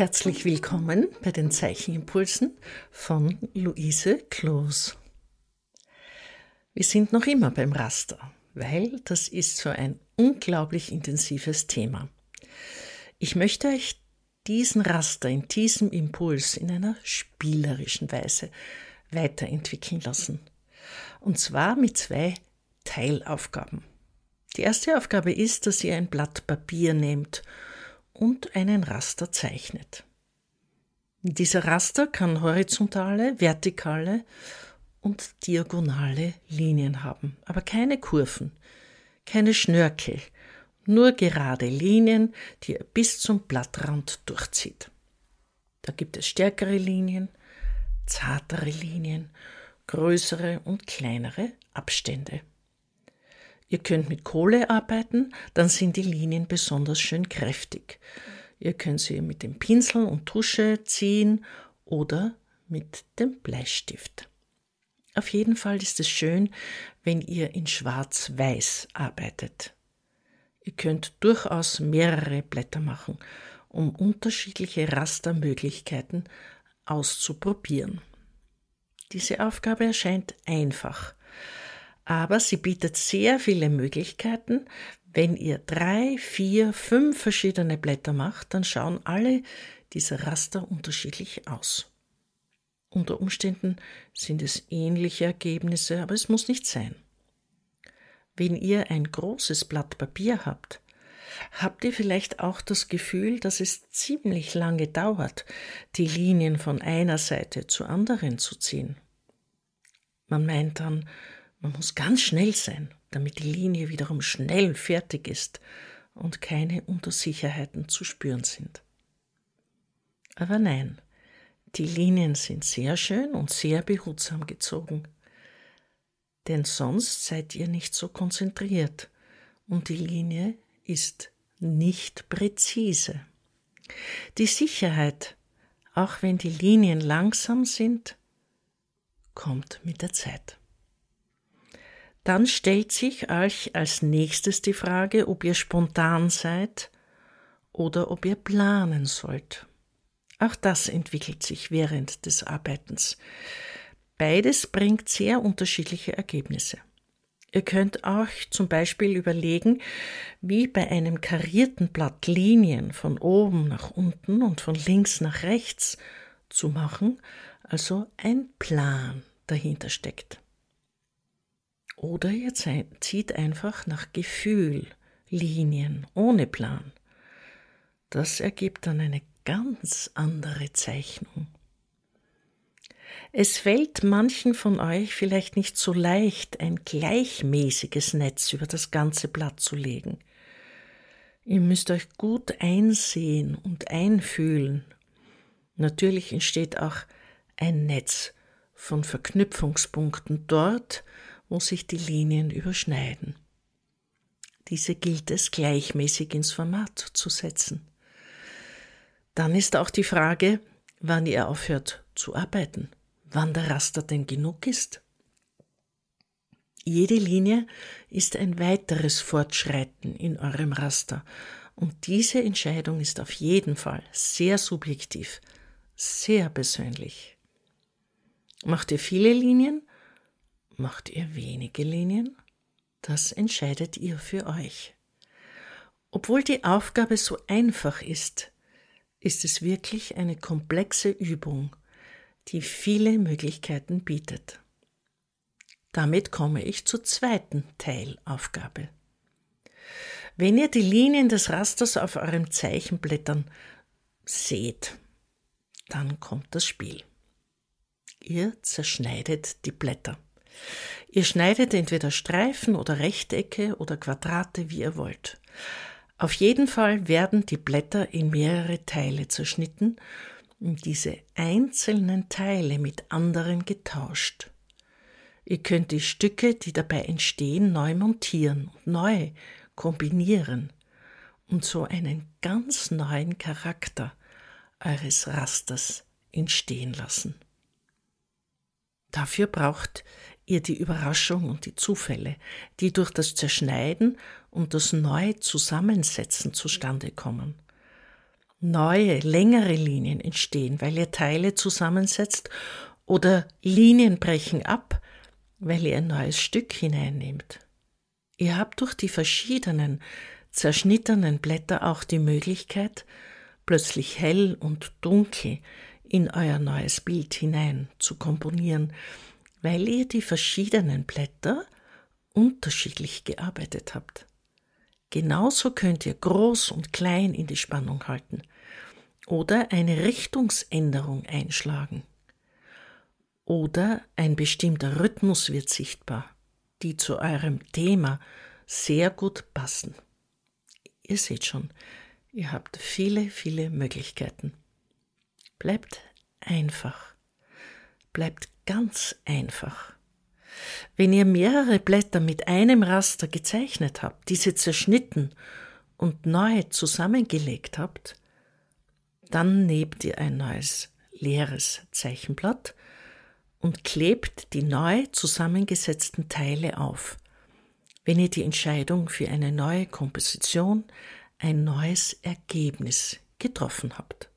Herzlich willkommen bei den Zeichenimpulsen von Luise Kloos. Wir sind noch immer beim Raster, weil das ist so ein unglaublich intensives Thema. Ich möchte euch diesen Raster in diesem Impuls in einer spielerischen Weise weiterentwickeln lassen. Und zwar mit zwei Teilaufgaben. Die erste Aufgabe ist, dass ihr ein Blatt Papier nehmt und einen Raster zeichnet. Dieser Raster kann horizontale, vertikale und diagonale Linien haben, aber keine Kurven, keine Schnörkel, nur gerade Linien, die er bis zum Blattrand durchzieht. Da gibt es stärkere Linien, zartere Linien, größere und kleinere Abstände. Ihr könnt mit Kohle arbeiten, dann sind die Linien besonders schön kräftig. Ihr könnt sie mit dem Pinsel und Tusche ziehen oder mit dem Bleistift. Auf jeden Fall ist es schön, wenn ihr in Schwarz-Weiß arbeitet. Ihr könnt durchaus mehrere Blätter machen, um unterschiedliche Rastermöglichkeiten auszuprobieren. Diese Aufgabe erscheint einfach, aber sie bietet sehr viele Möglichkeiten. Wenn ihr drei, vier, fünf verschiedene Blätter macht, dann schauen alle diese Raster unterschiedlich aus. Unter Umständen sind es ähnliche Ergebnisse, aber es muss nicht sein. Wenn ihr ein großes Blatt Papier habt, habt ihr vielleicht auch das Gefühl, dass es ziemlich lange dauert, die Linien von einer Seite zur anderen zu ziehen. Man meint dann, man muss ganz schnell sein, damit die Linie wiederum schnell fertig ist und keine Untersicherheiten zu spüren sind. Aber nein, die Linien sind sehr schön und sehr behutsam gezogen. Denn sonst seid ihr nicht so konzentriert und die Linie ist nicht präzise. Die Sicherheit, auch wenn die Linien langsam sind, kommt mit der Zeit. Dann stellt sich euch als nächstes die Frage, ob ihr spontan seid oder ob ihr planen sollt. Auch das entwickelt sich während des Arbeitens. Beides bringt sehr unterschiedliche Ergebnisse. Ihr könnt euch zum Beispiel überlegen, wie bei einem karierten Blatt Linien von oben nach unten und von links nach rechts zu machen, also ein Plan dahinter steckt. Oder ihr zieht einfach nach Gefühl Linien ohne Plan. Das ergibt dann eine ganz andere Zeichnung. Es fällt manchen von euch vielleicht nicht so leicht, ein gleichmäßiges Netz über das ganze Blatt zu legen. Ihr müsst euch gut einsehen und einfühlen. Natürlich entsteht auch ein Netz von Verknüpfungspunkten dort, wo sich die Linien überschneiden. Diese gilt es gleichmäßig ins Format zu setzen. Dann ist auch die Frage, wann ihr aufhört zu arbeiten, wann der Raster denn genug ist. Jede Linie ist ein weiteres Fortschreiten in eurem Raster und diese Entscheidung ist auf jeden Fall sehr subjektiv, sehr persönlich. Macht ihr viele Linien, Macht ihr wenige Linien? Das entscheidet ihr für euch. Obwohl die Aufgabe so einfach ist, ist es wirklich eine komplexe Übung, die viele Möglichkeiten bietet. Damit komme ich zur zweiten Teilaufgabe. Wenn ihr die Linien des Rasters auf euren Zeichenblättern seht, dann kommt das Spiel. Ihr zerschneidet die Blätter. Ihr schneidet entweder Streifen oder Rechtecke oder Quadrate, wie ihr wollt. Auf jeden Fall werden die Blätter in mehrere Teile zerschnitten und diese einzelnen Teile mit anderen getauscht. Ihr könnt die Stücke, die dabei entstehen, neu montieren und neu kombinieren und so einen ganz neuen Charakter eures Rasters entstehen lassen. Dafür braucht ihr die Überraschung und die Zufälle, die durch das Zerschneiden und das Neu-Zusammensetzen zustande kommen. neue, längere Linien entstehen, weil ihr Teile zusammensetzt oder Linien brechen ab, weil ihr ein neues Stück hineinnehmt. Ihr habt durch die verschiedenen, zerschnittenen Blätter auch die Möglichkeit, plötzlich hell und dunkel in euer neues Bild hinein zu komponieren, weil ihr die verschiedenen Blätter unterschiedlich gearbeitet habt. Genauso könnt ihr groß und klein in die Spannung halten oder eine Richtungsänderung einschlagen. Oder ein bestimmter Rhythmus wird sichtbar, die zu eurem Thema sehr gut passen. Ihr seht schon, ihr habt viele, viele Möglichkeiten. Bleibt einfach. Bleibt ganz einfach. Wenn ihr mehrere Blätter mit einem Raster gezeichnet habt, diese zerschnitten und neu zusammengelegt habt, dann nehmt ihr ein neues leeres Zeichenblatt und klebt die neu zusammengesetzten Teile auf. Wenn ihr die Entscheidung für eine neue Komposition, ein neues Ergebnis getroffen habt.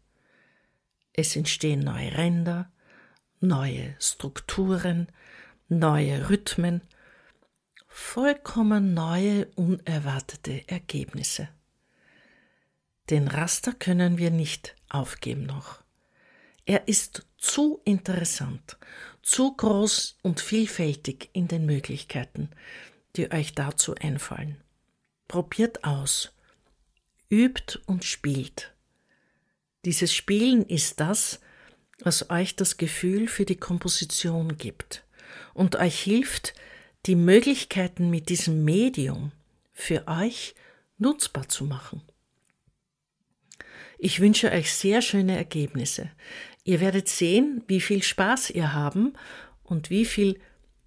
Es entstehen neue Ränder, neue Strukturen, neue Rhythmen, vollkommen neue, unerwartete Ergebnisse. Den Raster können wir nicht aufgeben noch. Er ist zu interessant, zu groß und vielfältig in den Möglichkeiten, die euch dazu einfallen. Probiert aus, übt und spielt. Dieses Spielen ist das, was euch das Gefühl für die Komposition gibt und euch hilft, die Möglichkeiten mit diesem Medium für euch nutzbar zu machen. Ich wünsche euch sehr schöne Ergebnisse. Ihr werdet sehen, wie viel Spaß ihr haben und wie viel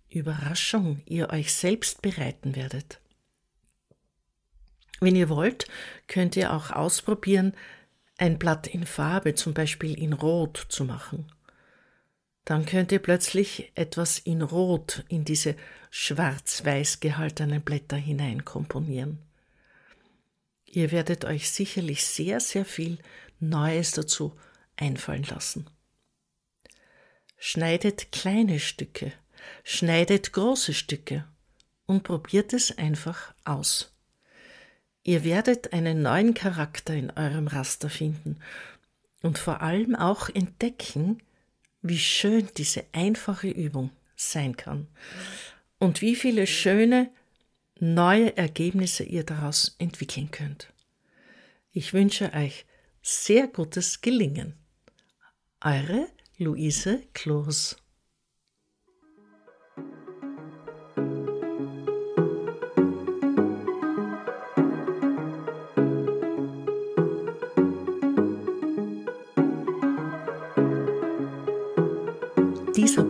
Überraschung ihr euch selbst bereiten werdet. Wenn ihr wollt, könnt ihr auch ausprobieren, ein Blatt in Farbe, zum Beispiel in Rot, zu machen dann könnt ihr plötzlich etwas in Rot in diese schwarz-weiß gehaltenen Blätter hinein komponieren. Ihr werdet euch sicherlich sehr, sehr viel Neues dazu einfallen lassen. Schneidet kleine Stücke, schneidet große Stücke und probiert es einfach aus. Ihr werdet einen neuen Charakter in eurem Raster finden und vor allem auch entdecken, wie schön diese einfache Übung sein kann und wie viele schöne neue Ergebnisse ihr daraus entwickeln könnt. Ich wünsche euch sehr gutes Gelingen. Eure Luise Kloos